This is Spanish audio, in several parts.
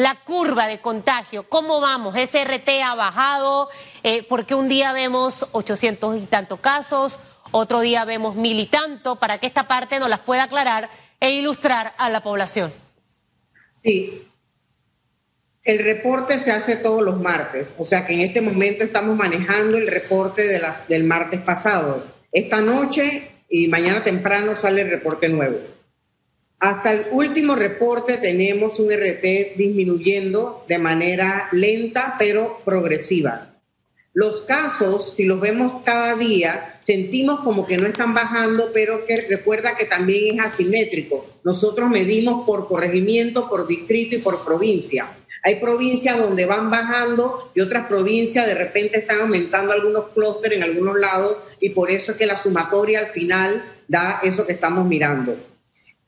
la curva de contagio. ¿Cómo vamos? ¿SRT ha bajado? Eh, porque un día vemos 800 y tantos casos, otro día vemos mil y tanto, para que esta parte nos las pueda aclarar e ilustrar a la población. Sí. El reporte se hace todos los martes, o sea que en este momento estamos manejando el reporte de las, del martes pasado. Esta noche y mañana temprano sale el reporte nuevo. Hasta el último reporte tenemos un RT disminuyendo de manera lenta pero progresiva. Los casos, si los vemos cada día, sentimos como que no están bajando, pero que recuerda que también es asimétrico. Nosotros medimos por corregimiento, por distrito y por provincia. Hay provincias donde van bajando y otras provincias de repente están aumentando algunos clústeres en algunos lados y por eso es que la sumatoria al final da eso que estamos mirando.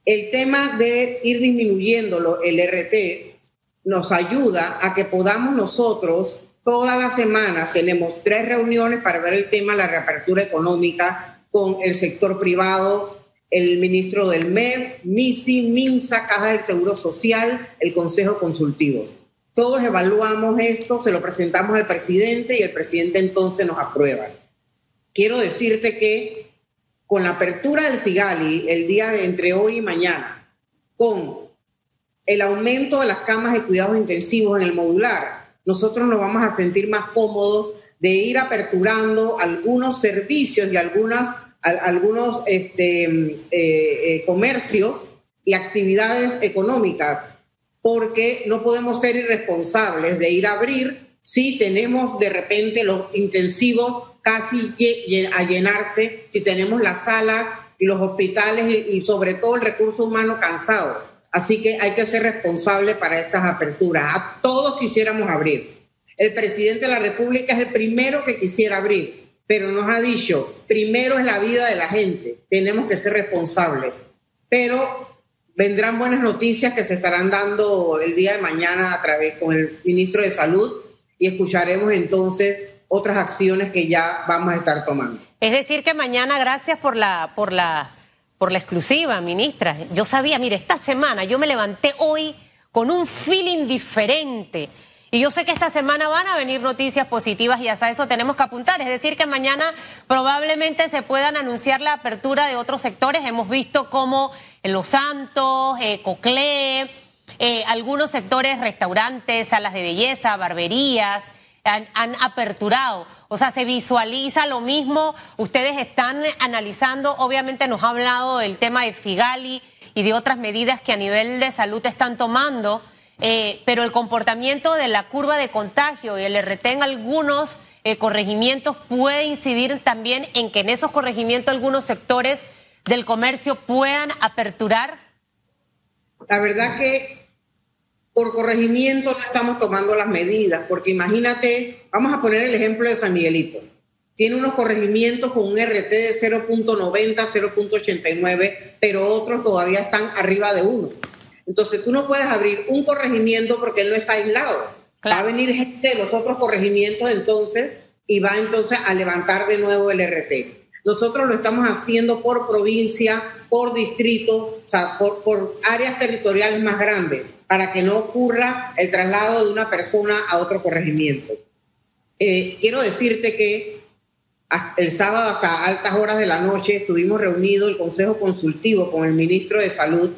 El tema de ir disminuyendo el RT nos ayuda a que podamos nosotros Todas las semanas tenemos tres reuniones para ver el tema de la reapertura económica con el sector privado, el ministro del MEF, MISI, MINSA, Caja del Seguro Social, el Consejo Consultivo. Todos evaluamos esto, se lo presentamos al presidente y el presidente entonces nos aprueba. Quiero decirte que con la apertura del FIGALI el día de entre hoy y mañana, con el aumento de las camas de cuidados intensivos en el modular, nosotros nos vamos a sentir más cómodos de ir aperturando algunos servicios y algunas, algunos este, eh, eh, comercios y actividades económicas, porque no podemos ser irresponsables de ir a abrir si tenemos de repente los intensivos casi a llenarse, si tenemos las salas y los hospitales y sobre todo el recurso humano cansado. Así que hay que ser responsable para estas aperturas. A todos quisiéramos abrir. El presidente de la República es el primero que quisiera abrir, pero nos ha dicho, primero es la vida de la gente, tenemos que ser responsables. Pero vendrán buenas noticias que se estarán dando el día de mañana a través con el ministro de Salud y escucharemos entonces otras acciones que ya vamos a estar tomando. Es decir, que mañana, gracias por la, por la por la exclusiva, ministra. Yo sabía, mire, esta semana yo me levanté hoy con un feeling diferente. Y yo sé que esta semana van a venir noticias positivas y hasta eso tenemos que apuntar. Es decir, que mañana probablemente se puedan anunciar la apertura de otros sectores. Hemos visto como Los Santos, eh, Coclé, eh, algunos sectores, restaurantes, salas de belleza, barberías, han, aperturado. O sea, se visualiza lo mismo. Ustedes están analizando, obviamente nos ha hablado del tema de Figali y de otras medidas que a nivel de salud están tomando, eh, pero el comportamiento de la curva de contagio y el RT en algunos eh, corregimientos puede incidir también en que en esos corregimientos algunos sectores del comercio puedan aperturar. La verdad que por corregimiento no estamos tomando las medidas, porque imagínate, vamos a poner el ejemplo de San Miguelito. Tiene unos corregimientos con un RT de 0.90, 0.89, pero otros todavía están arriba de uno. Entonces tú no puedes abrir un corregimiento porque él no está aislado. Va a venir gente de los otros corregimientos entonces y va entonces a levantar de nuevo el RT. Nosotros lo estamos haciendo por provincia, por distrito, o sea, por, por áreas territoriales más grandes para que no ocurra el traslado de una persona a otro corregimiento. Eh, quiero decirte que el sábado hasta altas horas de la noche estuvimos reunidos el Consejo Consultivo con el ministro de Salud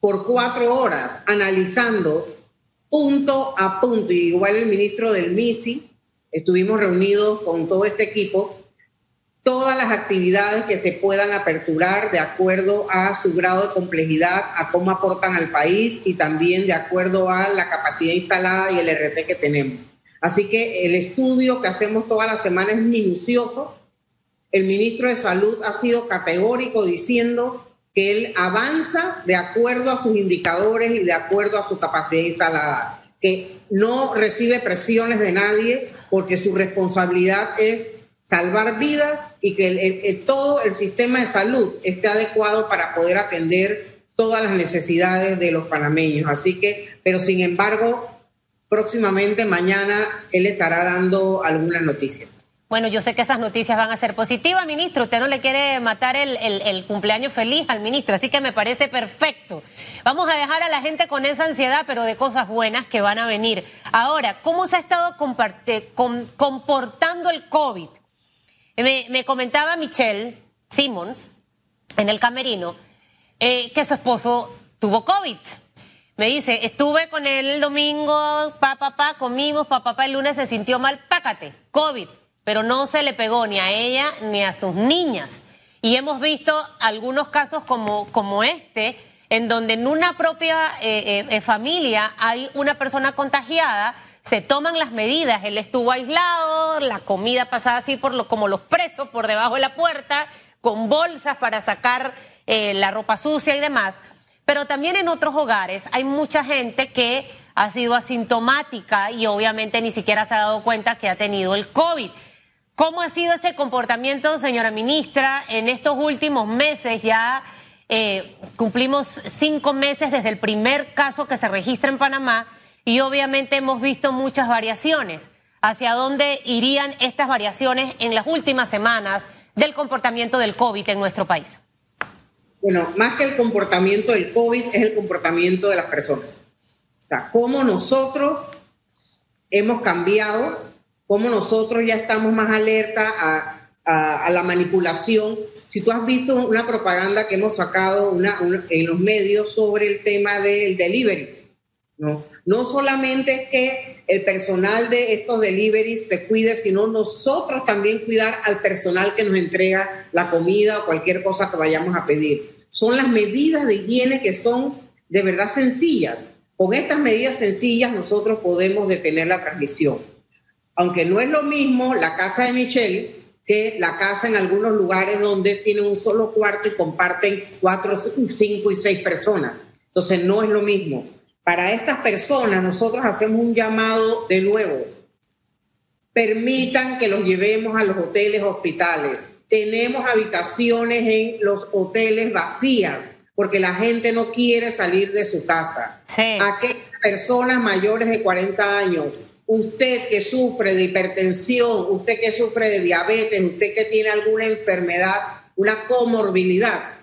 por cuatro horas analizando punto a punto, igual el ministro del MISI, estuvimos reunidos con todo este equipo todas las actividades que se puedan aperturar de acuerdo a su grado de complejidad, a cómo aportan al país y también de acuerdo a la capacidad instalada y el RT que tenemos. Así que el estudio que hacemos toda la semana es minucioso. El ministro de Salud ha sido categórico diciendo que él avanza de acuerdo a sus indicadores y de acuerdo a su capacidad instalada, que no recibe presiones de nadie porque su responsabilidad es salvar vidas y que todo el sistema de salud esté adecuado para poder atender todas las necesidades de los panameños. Así que, pero sin embargo, próximamente mañana él estará dando algunas noticias. Bueno, yo sé que esas noticias van a ser positivas, ministro. Usted no le quiere matar el, cumpleaños feliz al ministro, así que me parece perfecto. Vamos a dejar a la gente con esa ansiedad, pero de cosas buenas que van a venir. Ahora, ¿cómo se ha estado comportando el COVID? Me, comentaba Michelle Simmons en el camerino eh, que su esposo tuvo COVID. Me dice, estuve con él el domingo, pa, pa, comimos, pa, el lunes se sintió mal, pácate, COVID pero no se le pegó ni a ella ni a sus niñas. Y hemos visto algunos casos como, como este, en donde en una propia eh, eh, familia hay una persona contagiada, se toman las medidas, él estuvo aislado, la comida pasada así por lo, como los presos por debajo de la puerta, con bolsas para sacar eh, la ropa sucia y demás. Pero también en otros hogares hay mucha gente que ha sido asintomática y obviamente ni siquiera se ha dado cuenta que ha tenido el COVID. ¿Cómo ha sido ese comportamiento, señora ministra, en estos últimos meses? Ya eh, cumplimos cinco meses desde el primer caso que se registra en Panamá y obviamente hemos visto muchas variaciones. ¿Hacia dónde irían estas variaciones en las últimas semanas del comportamiento del COVID en nuestro país? Bueno, más que el comportamiento del COVID es el comportamiento de las personas. O sea, cómo nosotros hemos cambiado cómo nosotros ya estamos más alerta a, la manipulación. Si tú has visto una propaganda que hemos sacado en los medios sobre el tema del delivery, ¿no? no solamente que el personal de estos deliveries se cuide, sino nosotros también cuidar al personal que nos entrega la comida o cualquier cosa que vayamos a pedir. Son las medidas de higiene que son de verdad sencillas. Con estas medidas sencillas nosotros podemos detener la transmisión aunque no es lo mismo la casa de Michelle que la casa en algunos lugares donde tiene un solo cuarto y comparten cuatro, cinco y seis personas. Entonces no es lo mismo. Para estas personas nosotros hacemos un llamado de nuevo. Permitan que los llevemos a los hoteles, hospitales. Tenemos habitaciones en los hoteles vacías porque la gente no quiere salir de su casa. Sí. Aquellas personas mayores de 40 años usted que sufre de hipertensión, usted que sufre de diabetes, usted que tiene alguna enfermedad, una comorbilidad,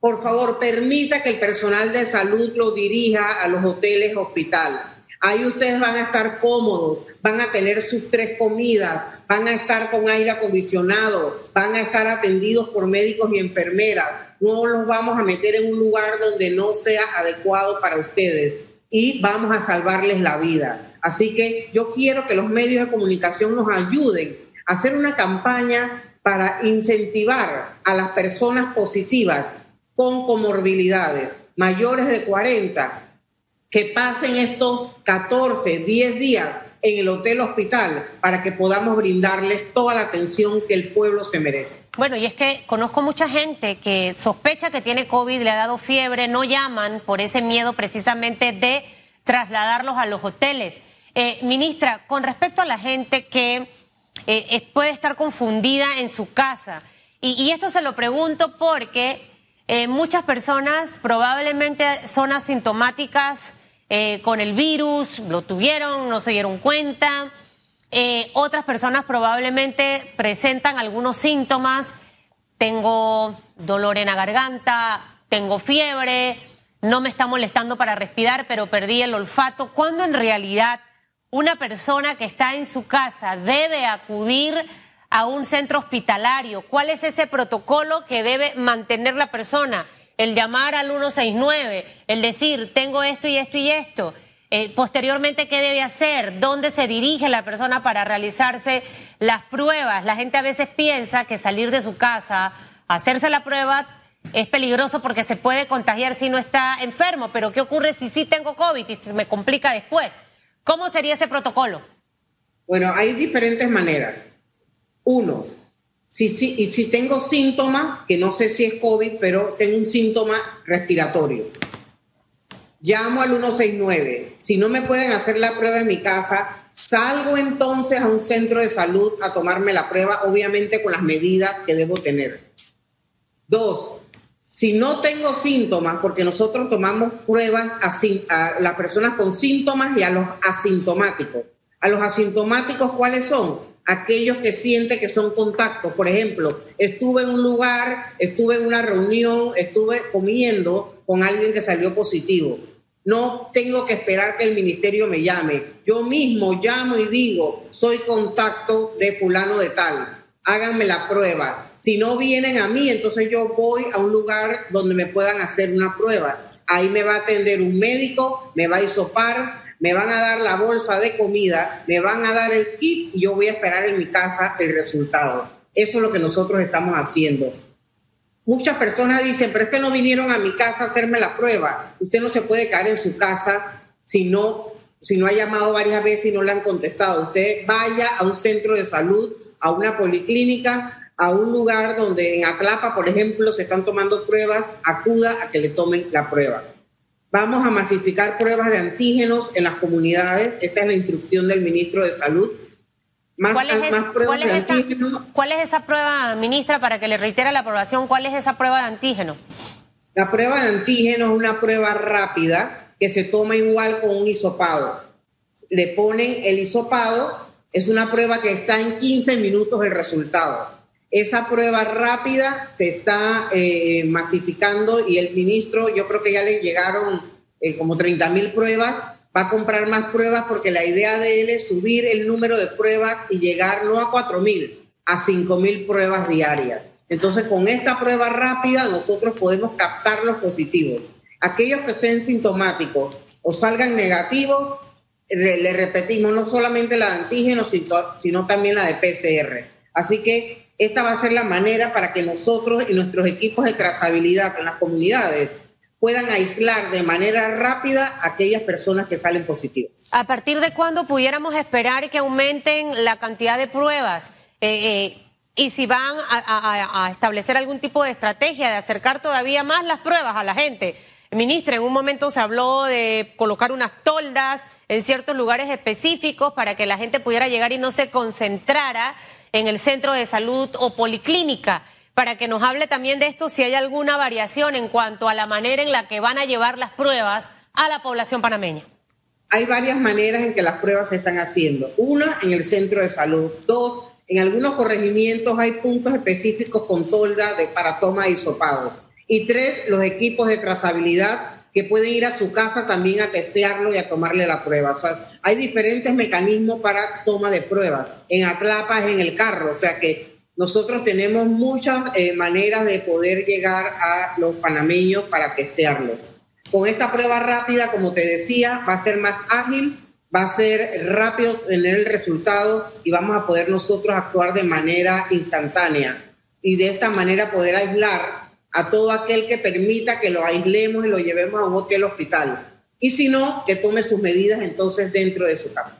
por favor, permita que el personal de salud lo dirija a los hoteles, hospital. Ahí ustedes van a estar cómodos, van a tener sus tres comidas, van a estar con aire acondicionado, van a estar atendidos por médicos y enfermeras. No los vamos a meter en un lugar donde no sea adecuado para ustedes y vamos a salvarles la vida. Así que yo quiero que los medios de comunicación nos ayuden a hacer una campaña para incentivar a las personas positivas con comorbilidades mayores de 40 que pasen estos 14, 10 días en el hotel hospital para que podamos brindarles toda la atención que el pueblo se merece. Bueno, y es que conozco mucha gente que sospecha que tiene COVID, le ha dado fiebre, no llaman por ese miedo precisamente de trasladarlos a los hoteles. Eh, ministra, con respecto a la gente que eh, puede estar confundida en su casa, y, esto se lo pregunto porque eh, muchas personas probablemente son asintomáticas con el virus, lo tuvieron, no se dieron cuenta. otras personas probablemente presentan algunos síntomas. Tengo dolor en la garganta, tengo fiebre, no me está molestando para respirar, pero perdí el olfato. Cuando en realidad una persona que está en su casa debe acudir a un centro hospitalario? ¿Cuál es ese protocolo que debe mantener la persona? El llamar al 169, el decir, tengo esto y esto y esto. Eh, posteriormente, ¿qué debe hacer? ¿Dónde se dirige la persona para realizarse las pruebas? La gente a veces piensa que salir de su casa, hacerse la prueba, es peligroso porque se puede contagiar si no está enfermo. Pero ¿qué ocurre si sí tengo COVID y se me complica después? ¿Cómo sería ese protocolo? Bueno, hay diferentes maneras. Uno, si, tengo síntomas, que no sé si es COVID, pero tengo un síntoma respiratorio, llamo al 169. Si no me pueden hacer la prueba en mi casa, salgo entonces a un centro de salud a tomarme la prueba, obviamente con las medidas que debo tener. Dos, si no tengo síntomas, porque nosotros tomamos pruebas a, las personas con síntomas y a los asintomáticos. A los asintomáticos, ¿cuáles son? Aquellos que sienten que son contactos. Por ejemplo, estuve en un lugar, estuve en una reunión, estuve comiendo con alguien que salió positivo. No tengo que esperar que el ministerio me llame. Yo mismo llamo y digo, soy contacto de fulano de tal. Háganme la prueba. Si no vienen a mí, entonces yo voy a un lugar donde me puedan hacer una prueba. Ahí me va a atender un médico, me va a isopar, me van a dar la bolsa de comida, me van a dar el kit y yo voy a esperar en mi casa el resultado. Eso es lo que nosotros estamos haciendo. Muchas personas dicen, pero es que no vinieron a mi casa a hacerme la prueba. Usted no se puede caer en su casa si no, si no ha llamado varias veces y no le han contestado. Usted vaya a un centro de salud, a una policlínica, a un lugar donde en Atlapa, por ejemplo, se están tomando pruebas, acuda a que le tomen la prueba. Vamos a masificar pruebas de antígenos en las comunidades. Esa es la instrucción del ministro de Salud. ¿Cuál, es esa, ¿Cuál es esa prueba, ministra, para que le reitere a la aprobación? ¿Cuál es esa prueba de antígeno? La prueba de antígeno es una prueba rápida que se toma igual con un hisopado. Le ponen el hisopado, es una prueba que está en 15 minutos el resultado. Esa prueba rápida se está eh, masificando y el ministro, yo creo que ya le llegaron eh, como 30 mil pruebas, va a comprar más pruebas porque la idea de él es subir el número de pruebas y llegar no a 4 mil, a 5 mil pruebas diarias. Entonces, con esta prueba rápida, nosotros podemos captar los positivos. Aquellos que estén sintomáticos o salgan negativos, le, repetimos, no solamente la de antígenos, sino, también la de PCR. Así que esta va a ser la manera para que nosotros y nuestros equipos de trazabilidad en las comunidades puedan aislar de manera rápida a aquellas personas que salen positivas. ¿A partir de cuándo pudiéramos esperar que aumenten la cantidad de pruebas? Eh, eh, y si van a, a, establecer algún tipo de estrategia de acercar todavía más las pruebas a la gente. Ministra, en un momento se habló de colocar unas toldas en ciertos lugares específicos para que la gente pudiera llegar y no se concentrara en el centro de salud o policlínica, para que nos hable también de esto, si hay alguna variación en cuanto a la manera en la que van a llevar las pruebas a la población panameña. Hay varias maneras en que las pruebas se están haciendo. Una, en el centro de salud. Dos, en algunos corregimientos hay puntos específicos con tolda de, para toma de hisopado. Y tres, los equipos de trazabilidad que pueden ir a su casa también a testearlo y a tomarle la prueba. Hay diferentes mecanismos para toma de pruebas. En Atlapa en el carro, o sea que nosotros tenemos muchas eh, maneras de poder llegar a los panameños para testearlo. Con esta prueba rápida, como te decía, va a ser más ágil, va a ser rápido tener el resultado y vamos a poder nosotros actuar de manera instantánea y de esta manera poder aislar a todo aquel que permita que lo aislemos y lo llevemos a un hotel hospital. Y si no, que tome sus medidas entonces dentro de su casa.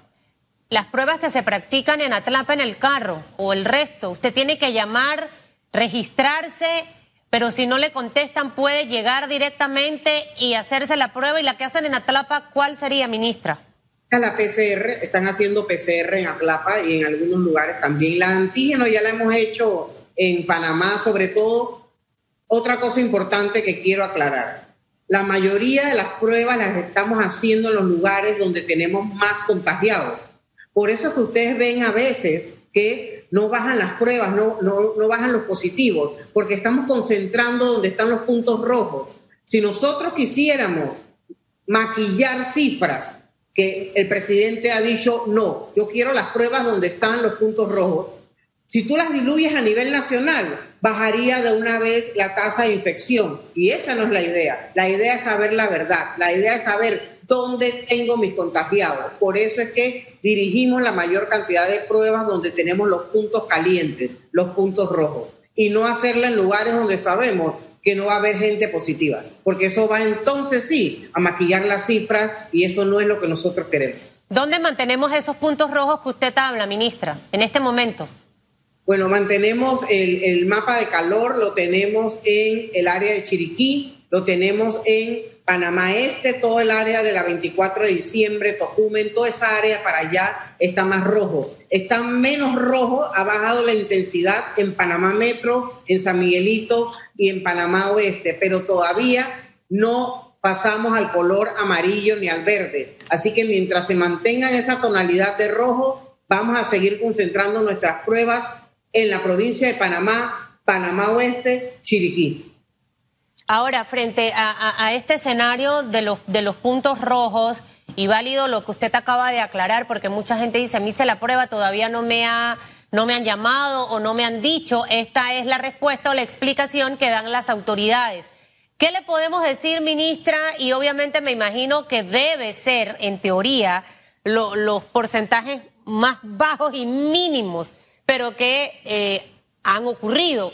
Las pruebas que se practican en Atlapa en el carro o el resto, usted tiene que llamar, registrarse, pero si no le contestan puede llegar directamente y hacerse la prueba. ¿Y la que hacen en Atlapa cuál sería, ministra? La PCR, están haciendo PCR en Atlapa y en algunos lugares también. La antígeno ya la hemos hecho en Panamá, sobre todo otra cosa importante que quiero aclarar. La mayoría de las pruebas las estamos haciendo en los lugares donde tenemos más contagiados. Por eso es que ustedes ven a veces que no bajan las pruebas, no, no, no bajan los positivos, porque estamos concentrando donde están los puntos rojos. Si nosotros quisiéramos maquillar cifras, que el presidente ha dicho, no, yo quiero las pruebas donde están los puntos rojos, si tú las diluyes a nivel nacional, bajaría de una vez la tasa de infección. Y esa no es la idea. La idea es saber la verdad. La idea es saber dónde tengo mis contagiados. Por eso es que dirigimos la mayor cantidad de pruebas donde tenemos los puntos calientes, los puntos rojos. Y no hacerla en lugares donde sabemos que no va a haber gente positiva. Porque eso va entonces sí a maquillar las cifras y eso no es lo que nosotros queremos. ¿Dónde mantenemos esos puntos rojos que usted habla, ministra, en este momento? Bueno, mantenemos el, mapa de calor, lo tenemos en el área de Chiriquí, lo tenemos en Panamá Este, todo el área de la 24 de diciembre, Tocumen, toda esa área para allá está más rojo. Está menos rojo, ha bajado la intensidad en Panamá Metro, en San Miguelito y en Panamá Oeste, pero todavía no pasamos al color amarillo ni al verde. Así que mientras se mantenga esa tonalidad de rojo, vamos a seguir concentrando nuestras pruebas en la provincia de Panamá, Panamá Oeste, Chiriquí. Ahora, frente a, este escenario de los, puntos rojos, y válido lo que usted acaba de aclarar, porque mucha gente dice, a mí se la prueba, todavía no me, ha, no me han llamado o no me han dicho, esta es la respuesta o la explicación que dan las autoridades. ¿Qué le podemos decir, ministra? Y obviamente me imagino que debe ser, en teoría, los porcentajes más bajos y mínimos, pero que eh, han ocurrido.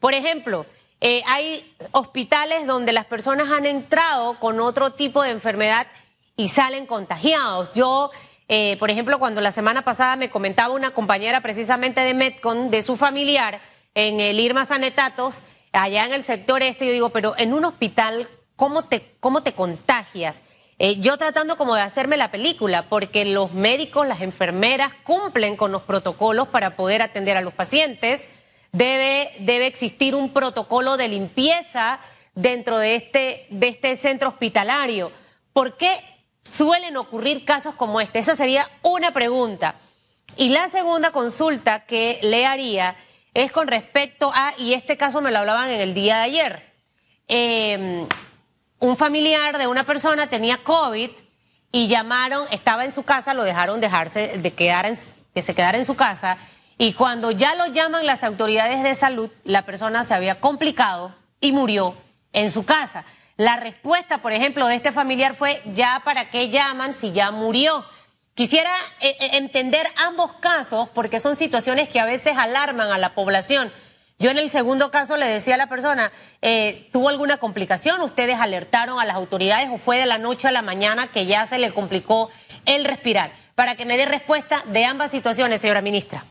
Por ejemplo, eh, hay hospitales donde las personas han entrado con otro tipo de enfermedad y salen contagiados. Yo, eh, por ejemplo, cuando la semana pasada me comentaba una compañera precisamente de Metcon, de su familiar, en el Irma Sanetatos, allá en el sector este, yo digo, pero en un hospital, ¿cómo te, cómo te contagias? Eh, yo tratando como de hacerme la película, porque los médicos, las enfermeras cumplen con los protocolos para poder atender a los pacientes Debe, debe existir un protocolo de limpieza dentro de este, de este centro hospitalario. ¿Por qué suelen ocurrir casos como este? Esa sería una pregunta. Y la segunda consulta que le haría es con respecto a, y este caso me lo hablaban en el día de ayer, em, un familiar de una persona tenía COVID y llamaron, estaba en su casa, lo dejaron dejarse de quedar en, que se quedara en su casa y cuando ya lo llaman las autoridades de salud, la persona se había complicado y murió en su casa. La respuesta, por ejemplo, de este familiar fue, ya para qué llaman si ya murió. Quisiera eh, eh, entender ambos casos porque son situaciones que a veces alarman a la población. Yo en el segundo caso le decía a la persona, eh, ¿tuvo alguna complicación? ¿Ustedes alertaron a las autoridades o fue de la noche a la mañana que ya se le complicó el respirar? Para que me dé respuesta de ambas situaciones, señora ministra.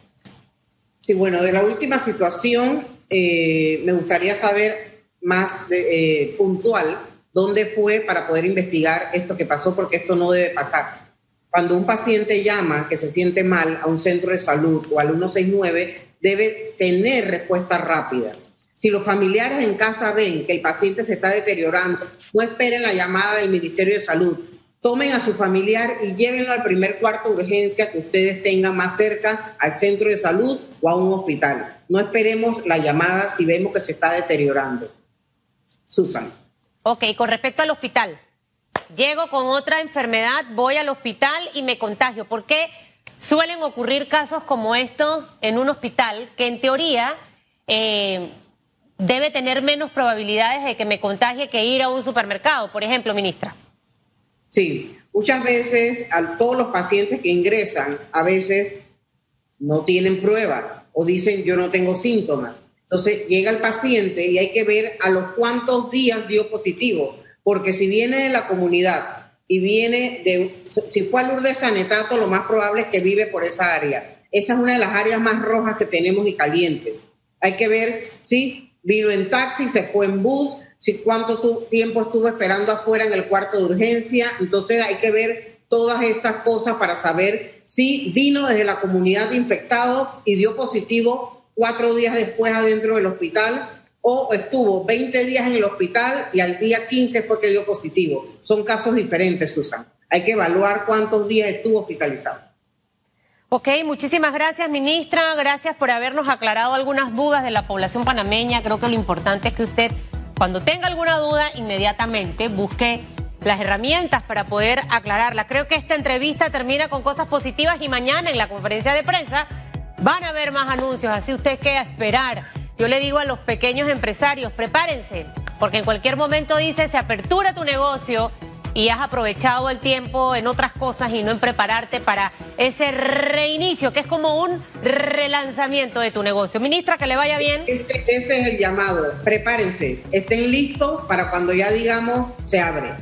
Sí, bueno, de la última situación eh, me gustaría saber más eh, puntual dónde fue para poder investigar esto que pasó, porque esto no debe pasar. Cuando un paciente llama que se siente mal a un centro de salud o al 169, debe tener respuesta rápida. Si los familiares en casa ven que el paciente se está deteriorando, no esperen la llamada del Ministerio de Salud tomen a su familiar y llévenlo al primer cuarto de urgencia que ustedes tengan más cerca al centro de salud o a un hospital. No esperemos la llamada si vemos que se está deteriorando. Susan. Ok, con respecto al hospital. Llego con otra enfermedad, voy al hospital y me contagio. ¿Por qué suelen ocurrir casos como estos en un hospital que en teoría eh, debe tener menos probabilidades de que me contagie que ir a un supermercado, por ejemplo, ministra? Sí, muchas veces a todos los pacientes que ingresan, a veces no tienen prueba o dicen yo no tengo síntomas. Entonces llega el paciente y hay que ver a los cuántos días dio positivo, porque si viene de la comunidad y viene de, si fue a Lourdes Sanetato, lo más probable es que vive por esa área. Esa es una de las áreas más rojas que tenemos y calientes. Hay que ver si vino en taxi, se fue en bus, si cuánto tiempo estuvo esperando afuera en el cuarto de urgencia. Entonces hay que ver todas estas cosas para saber si vino desde la comunidad de y dio positivo cuatro días después adentro del hospital o estuvo 20 días en el hospital y al día 15 fue que dio positivo. Son casos diferentes, Susan. Hay que evaluar cuántos días estuvo hospitalizado. Ok, muchísimas gracias, ministra. Gracias por habernos aclarado algunas dudas de la población panameña. Creo que lo importante es que usted cuando tenga alguna duda, inmediatamente busque las herramientas para poder aclararla. Creo que esta entrevista termina con cosas positivas y mañana en la conferencia de prensa van a haber más anuncios, así usted queda a esperar. Yo le digo a los pequeños empresarios, prepárense, porque en cualquier momento dice, se apertura tu negocio y has aprovechado el tiempo en otras cosas y no en prepararte para ese reinicio, que es como un relanzamiento de tu negocio. Ministra, que le vaya bien. Este, ese es el llamado. Prepárense, estén listos para cuando ya digamos se abre.